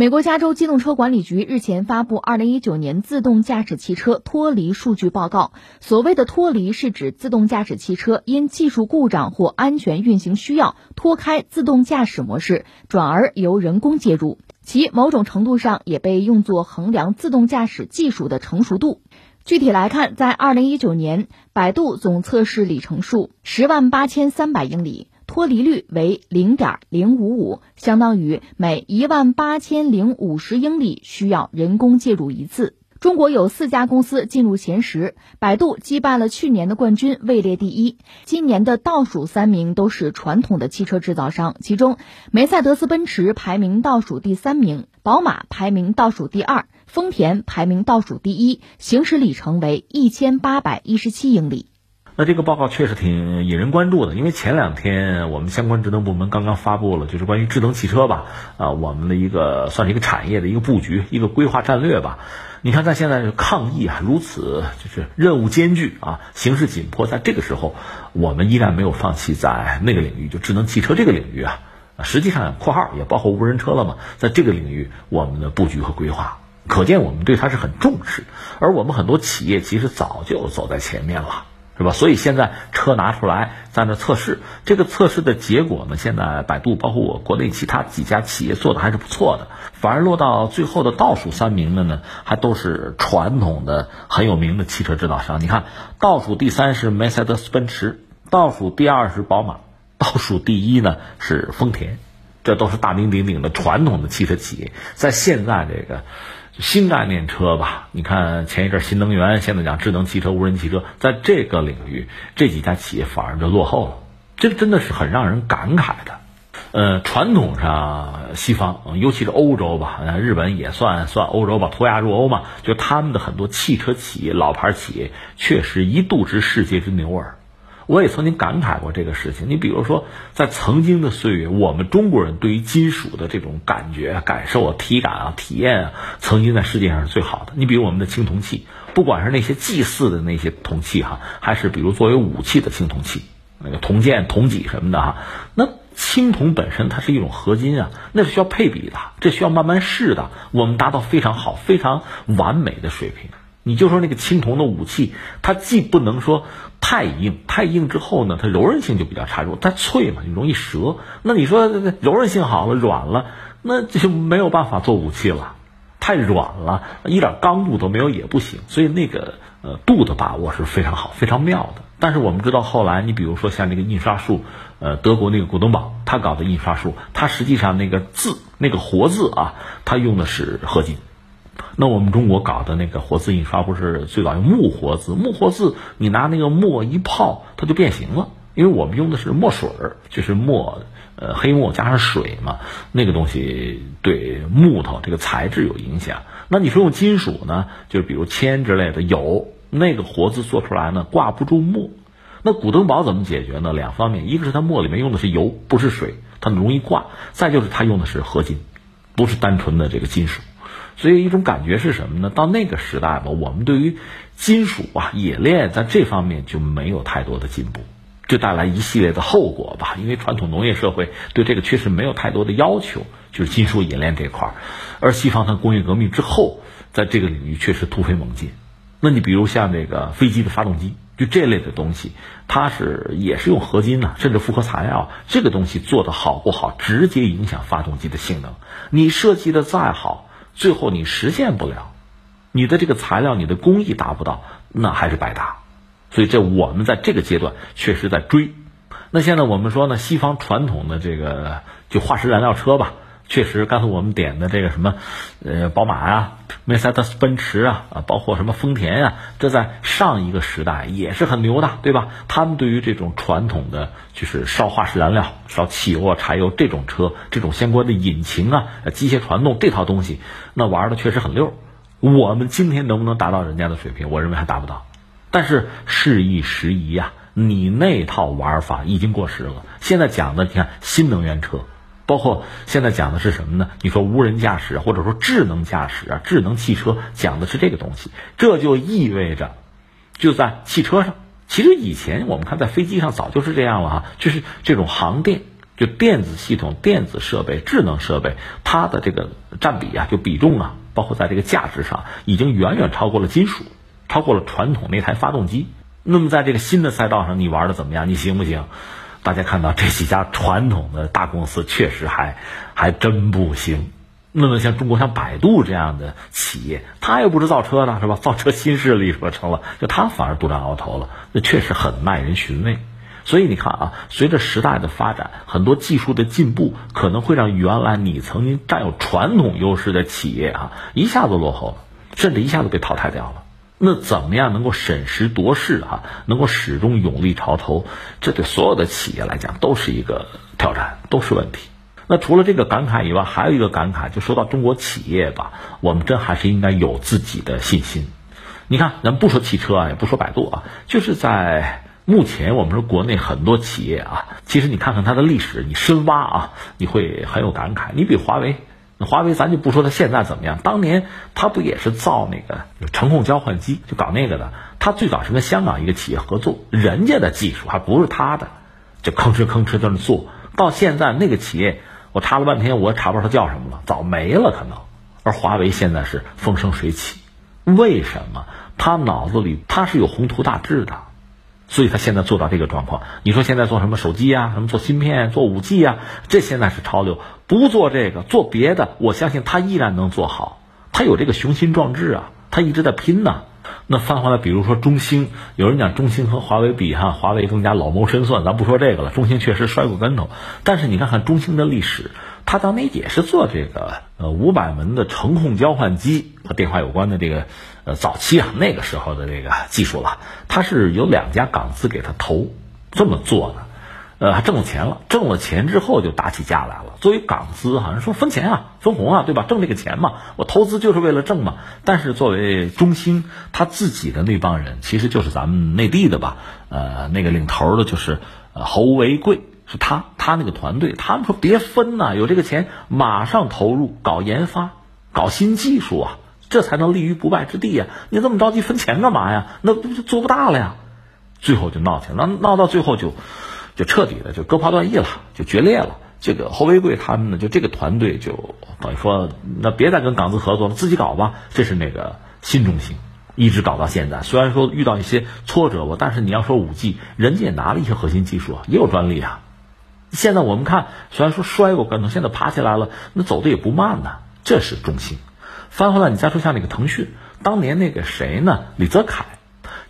美国加州机动车管理局日前发布《二零一九年自动驾驶汽车脱离数据报告》。所谓的脱离，是指自动驾驶汽车因技术故障或安全运行需要脱开自动驾驶模式，转而由人工介入。其某种程度上也被用作衡量自动驾驶技术的成熟度。具体来看，在二零一九年，百度总测试里程数十万八千三百英里。脱离率为零点零五五，相当于每一万八千零五十英里需要人工介入一次。中国有四家公司进入前十，百度击败了去年的冠军，位列第一。今年的倒数三名都是传统的汽车制造商，其中梅赛德斯奔驰排名倒数第三名，宝马排名倒数第二，丰田排名倒数第一，行驶里程为一千八百一十七英里。那这个报告确实挺引人关注的，因为前两天我们相关职能部门刚刚发布了，就是关于智能汽车吧，啊，我们的一个算是一个产业的一个布局、一个规划战略吧。你看，在现在抗疫啊如此就是任务艰巨啊，形势紧迫，在这个时候，我们依然没有放弃在那个领域，就智能汽车这个领域啊，实际上（括号）也包括无人车了嘛，在这个领域我们的布局和规划，可见我们对它是很重视，而我们很多企业其实早就走在前面了。是吧？所以现在车拿出来在那测试，这个测试的结果呢，现在百度包括我国内其他几家企业做的还是不错的，反而落到最后的倒数三名的呢，还都是传统的很有名的汽车制造商。你看，倒数第三是梅赛德斯奔驰，倒数第二是宝马，倒数第一呢是丰田，这都是大名鼎鼎的传统的汽车企业，在现在这个。新概念车吧，你看前一阵新能源，现在讲智能汽车、无人汽车，在这个领域，这几家企业反而就落后了，这真的是很让人感慨的。呃，传统上西方，尤其是欧洲吧，日本也算算欧洲吧，脱亚入欧嘛，就他们的很多汽车企业、老牌企业，确实一度之世界之牛耳。我也曾经感慨过这个事情。你比如说，在曾经的岁月，我们中国人对于金属的这种感觉、感受啊、体感啊、体验啊，曾经在世界上是最好的。你比如我们的青铜器，不管是那些祭祀的那些铜器哈，还是比如作为武器的青铜器，那个铜剑、铜戟什么的哈，那青铜本身它是一种合金啊，那是需要配比的，这需要慢慢试的，我们达到非常好、非常完美的水平。你就说那个青铜的武器，它既不能说太硬，太硬之后呢，它柔韧性就比较差，它脆嘛，就容易折。那你说柔韧性好了，软了，那就没有办法做武器了。太软了，一点刚度都没有也不行。所以那个呃度的把握是非常好、非常妙的。但是我们知道后来，你比如说像那个印刷术，呃，德国那个古登堡他搞的印刷术，它实际上那个字那个活字啊，它用的是合金。那我们中国搞的那个活字印刷不是最早用木活字？木活字你拿那个墨一泡，它就变形了。因为我们用的是墨水儿，就是墨，呃，黑墨加上水嘛，那个东西对木头这个材质有影响。那你说用金属呢？就是比如铅之类的，有那个活字做出来呢，挂不住墨。那古登堡怎么解决呢？两方面，一个是它墨里面用的是油，不是水，它容易挂；再就是它用的是合金，不是单纯的这个金属。所以一种感觉是什么呢？到那个时代吧，我们对于金属啊冶炼在这方面就没有太多的进步，就带来一系列的后果吧。因为传统农业社会对这个确实没有太多的要求，就是金属冶炼这块儿。而西方它工业革命之后，在这个领域确实突飞猛进。那你比如像这个飞机的发动机，就这类的东西，它是也是用合金呐，甚至复合材料，这个东西做的好不好，直接影响发动机的性能。你设计的再好。最后你实现不了，你的这个材料，你的工艺达不到，那还是白搭。所以这我们在这个阶段确实在追。那现在我们说呢，西方传统的这个就化石燃料车吧。确实，刚才我们点的这个什么，呃，宝马呀、梅赛德斯奔驰啊，啊，包括什么丰田呀，这在上一个时代也是很牛的，对吧？他们对于这种传统的就是烧化石燃料、烧汽油、啊、柴油这种车，这种相关的引擎啊、机械传动这套东西，那玩的确实很溜。我们今天能不能达到人家的水平？我认为还达不到。但是事易时移呀，你那套玩法已经过时了。现在讲的，你看新能源车。包括现在讲的是什么呢？你说无人驾驶或者说智能驾驶啊，智能汽车讲的是这个东西，这就意味着就在汽车上。其实以前我们看在飞机上早就是这样了哈，就是这种航电，就电子系统、电子设备、智能设备，它的这个占比啊，就比重啊，包括在这个价值上，已经远远超过了金属，超过了传统那台发动机。那么在这个新的赛道上，你玩的怎么样？你行不行？大家看到这几家传统的大公司确实还还真不行。那么像中国像百度这样的企业，它又不是造车的，是吧？造车新势力说成了，就它反而独占鳌头了，那确实很耐人寻味。所以你看啊，随着时代的发展，很多技术的进步可能会让原来你曾经占有传统优势的企业啊一下子落后了，甚至一下子被淘汰掉了。那怎么样能够审时度势啊，能够始终勇立潮头？这对所有的企业来讲都是一个挑战，都是问题。那除了这个感慨以外，还有一个感慨，就说到中国企业吧，我们真还是应该有自己的信心。你看，咱不说汽车啊，也不说百度啊，就是在。目前我们说国内很多企业啊，其实你看看它的历史，你深挖啊，你会很有感慨。你比华为，华为咱就不说它现在怎么样，当年它不也是造那个程控交换机，就搞那个的。它最早是跟香港一个企业合作，人家的技术还不是他的，就吭哧吭哧在那做。到现在那个企业，我查了半天，我也查不着它叫什么了，早没了可能。而华为现在是风生水起，为什么？他脑子里他是有宏图大志的。所以他现在做到这个状况，你说现在做什么手机啊，什么做芯片、做五 G 啊，这现在是潮流。不做这个，做别的，我相信他依然能做好。他有这个雄心壮志啊，他一直在拼呐。那翻回来，比如说中兴，有人讲中兴和华为比哈，华为更加老谋深算，咱不说这个了。中兴确实摔过跟头，但是你看看中兴的历史，他当年也是做这个呃五百门的程控交换机和电话有关的这个。呃，早期啊，那个时候的这个技术了，他是有两家港资给他投，这么做的，呃，还挣了钱了，挣了钱之后就打起架来了。作为港资，好像说分钱啊，分红啊，对吧？挣这个钱嘛，我投资就是为了挣嘛。但是作为中兴他自己的那帮人，其实就是咱们内地的吧，呃，那个领头的就是侯为贵，是他，他那个团队，他们说别分呐，有这个钱马上投入搞研发，搞新技术啊。这才能立于不败之地呀！你这么着急分钱干嘛呀？那不就做不大了呀？最后就闹起来，闹闹到最后就就彻底的就割袍断义了，就决裂了。这个侯为贵他们呢，就这个团队就等于说，那别再跟港资合作了，自己搞吧。这是那个新中兴，一直搞到现在。虽然说遇到一些挫折吧，但是你要说五 G，人家也拿了一些核心技术啊，也有专利啊。现在我们看，虽然说摔过跟头，现在爬起来了，那走的也不慢呢。这是中兴。翻回来，你再说像那个腾讯，当年那个谁呢？李泽楷，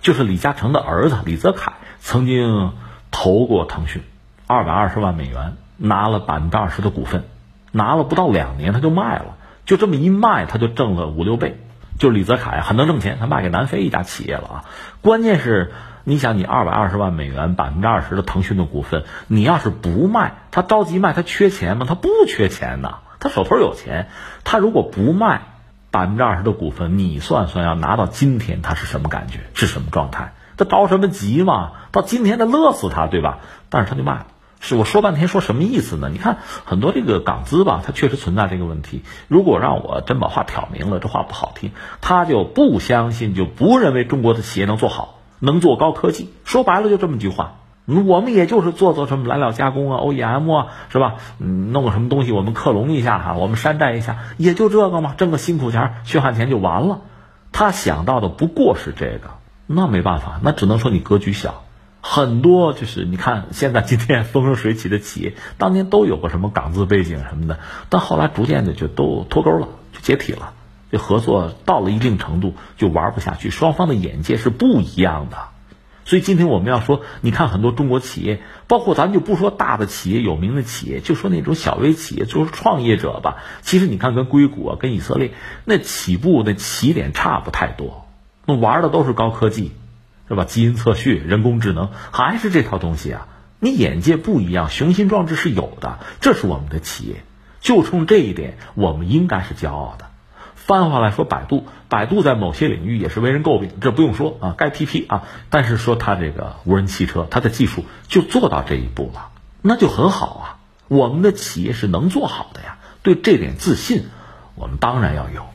就是李嘉诚的儿子李泽楷，曾经投过腾讯二百二十万美元，拿了百分之二十的股份，拿了不到两年他就卖了，就这么一卖他就挣了五六倍。就李泽楷很能挣钱，他卖给南非一家企业了啊。关键是，你想你二百二十万美元百分之二十的腾讯的股份，你要是不卖，他着急卖，他缺钱吗？他不缺钱呐，他手头有钱，他如果不卖。百分之二十的股份，你算算要拿到今天，他是什么感觉？是什么状态？他着什么急嘛？到今天他乐死他，对吧？但是他就卖了。是我说半天说什么意思呢？你看很多这个港资吧，它确实存在这个问题。如果让我真把话挑明了，这话不好听，他就不相信，就不认为中国的企业能做好，能做高科技。说白了就这么句话。我们也就是做做什么来料加工啊，OEM 啊，是吧？嗯，弄个什么东西我们克隆一下哈，我们山寨一下，也就这个嘛，挣个辛苦钱、血汗钱就完了。他想到的不过是这个，那没办法，那只能说你格局小。很多就是你看现在今天风生水起的企业，当年都有个什么港资背景什么的，但后来逐渐的就都脱钩了，就解体了，这合作到了一定程度就玩不下去，双方的眼界是不一样的。所以今天我们要说，你看很多中国企业，包括咱就不说大的企业、有名的企业，就说那种小微企业，就是创业者吧。其实你看，跟硅谷啊、跟以色列那起步那起点差不太多，那玩的都是高科技，是吧？基因测序、人工智能，还是这套东西啊。你眼界不一样，雄心壮志是有的，这是我们的企业。就冲这一点，我们应该是骄傲的。换句话来说，百度，百度在某些领域也是为人诟病，这不用说啊，该批批啊。但是说它这个无人汽车，它的技术就做到这一步了，那就很好啊。我们的企业是能做好的呀，对这点自信，我们当然要有。